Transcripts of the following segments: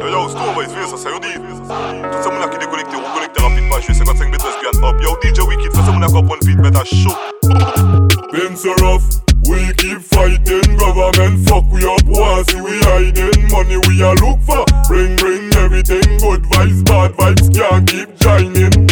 Yo yo, Stone Boys, viens ça, ça yo dit Tout ça moun qui déconnecté, reconnecté rapide, pas jouer 55 mètres, puis up Yo DJ Wycked, ça moun a comprendre vite, mais t'as chaud Been so we keep fighting Government fuck we up, see we hiding. Money we a look for, bring bring everything Good vibes, bad vibes, can't keep joining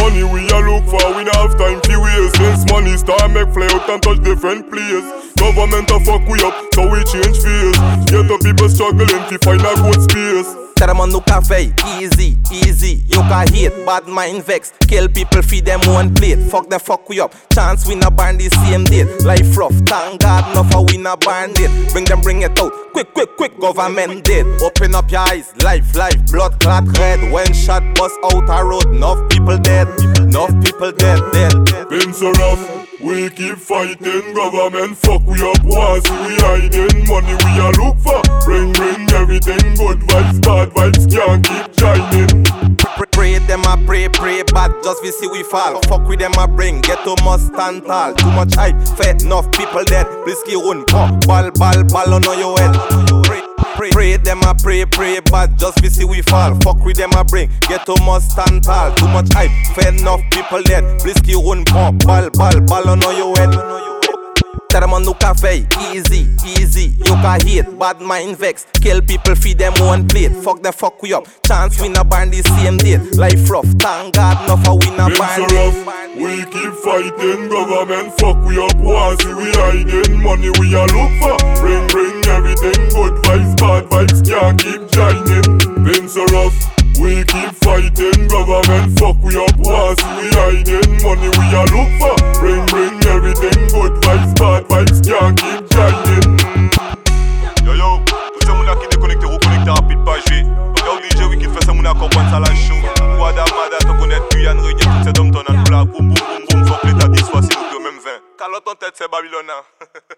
Money we a look for, we not have time to waste. Since money start make fly out and touch different place. Government a fuck we up, so we change face Get the people struggling to find a good space Tell them no cafe, easy, easy. You can hate, bad mind vex. Kill people, feed them one plate. Fuck the fuck we up. Chance we not burn the same date. Life rough, thank God, no for we not burn it. Bring them, bring it out. Quick, quick, quick, government dead. Open up your eyes, life, life, blood clot red. When shot bust out a road, enough people dead, enough people dead, dead. Been so rough. We keep fighting, government fuck we up, see we hiding Money we a for, bring bring everything Good. Vibes, bad vibes, can't keep joining Pray, them a pray, pray bad, just we see we fall. Fuck with them a bring, get to must stand tall. Too much hype, fed enough people dead. Blisky run, pop, ball, ball, ball on your head. Pray, pray, pray them a pray, pray bad, just we see we fall. Fuck with them a bring, get to must stand tall. Too much hype, fed enough people dead. Blisky run, pop, ball, ball, ball on your head Tell them on no cafe, easy, easy. You can hate, bad mind vex. Kill people, feed them one plate. Fuck the fuck we up. Chance we not burn the same date. Life rough, thank God, no for we not burn so rough, we keep fighting Government fuck we up, see we hiding Money we a look for, bring bring everything. Good vibes, bad vibes, can't keep joining Been so rough, we keep fighting Government fuck we up, see we hiding Money we a look for, bring bring A comprendre ça la show Guada, Mada, t'en connais, Guyane, Réunion, tout ces dom ton an Boum boum boum boum, fuck l'état 10 fois, c'est nous que même 20 Calotte en tête, c'est Babylone hein.